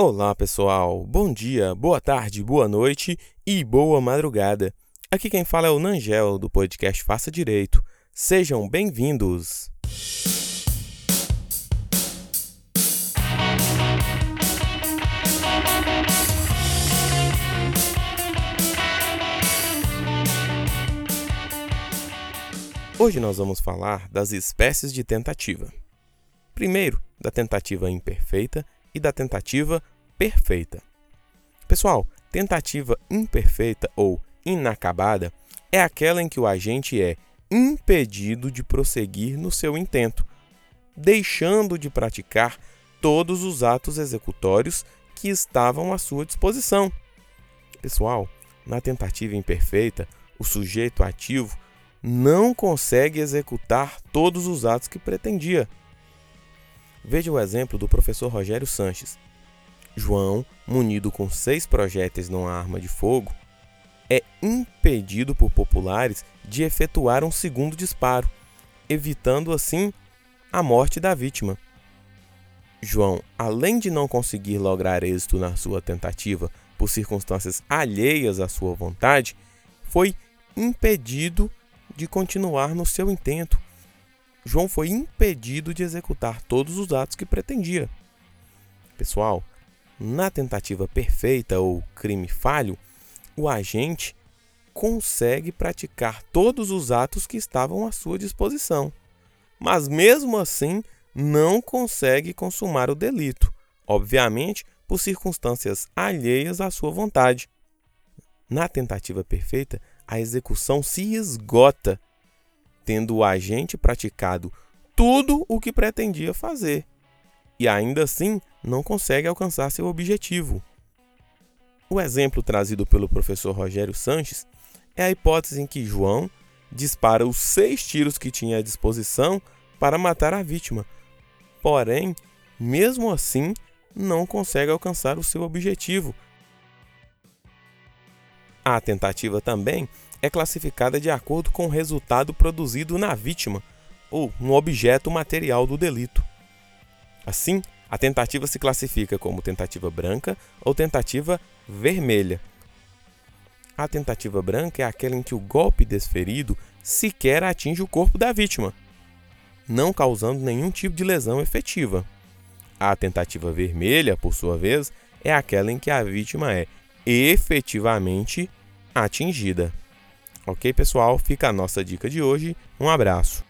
Olá, pessoal. Bom dia, boa tarde, boa noite e boa madrugada. Aqui quem fala é o Nangel do podcast Faça Direito. Sejam bem-vindos. Hoje nós vamos falar das espécies de tentativa. Primeiro, da tentativa imperfeita e da tentativa perfeita. Pessoal, tentativa imperfeita ou inacabada é aquela em que o agente é impedido de prosseguir no seu intento, deixando de praticar todos os atos executórios que estavam à sua disposição. Pessoal, na tentativa imperfeita, o sujeito ativo não consegue executar todos os atos que pretendia. Veja o exemplo do professor Rogério Sanches. João, munido com seis projéteis numa arma de fogo, é impedido por populares de efetuar um segundo disparo, evitando assim a morte da vítima. João, além de não conseguir lograr êxito na sua tentativa por circunstâncias alheias à sua vontade, foi impedido de continuar no seu intento. João foi impedido de executar todos os atos que pretendia. Pessoal, na tentativa perfeita ou crime falho, o agente consegue praticar todos os atos que estavam à sua disposição, mas mesmo assim não consegue consumar o delito, obviamente por circunstâncias alheias à sua vontade. Na tentativa perfeita, a execução se esgota, tendo o agente praticado tudo o que pretendia fazer, e ainda assim não consegue alcançar seu objetivo. O exemplo trazido pelo professor Rogério Sanches é a hipótese em que João dispara os seis tiros que tinha à disposição para matar a vítima, porém, mesmo assim, não consegue alcançar o seu objetivo a tentativa também é classificada de acordo com o resultado produzido na vítima ou no objeto material do delito. Assim, a tentativa se classifica como tentativa branca ou tentativa vermelha. A tentativa branca é aquela em que o golpe desferido sequer atinge o corpo da vítima, não causando nenhum tipo de lesão efetiva. A tentativa vermelha, por sua vez, é aquela em que a vítima é efetivamente atingida. Ok, pessoal? Fica a nossa dica de hoje. Um abraço.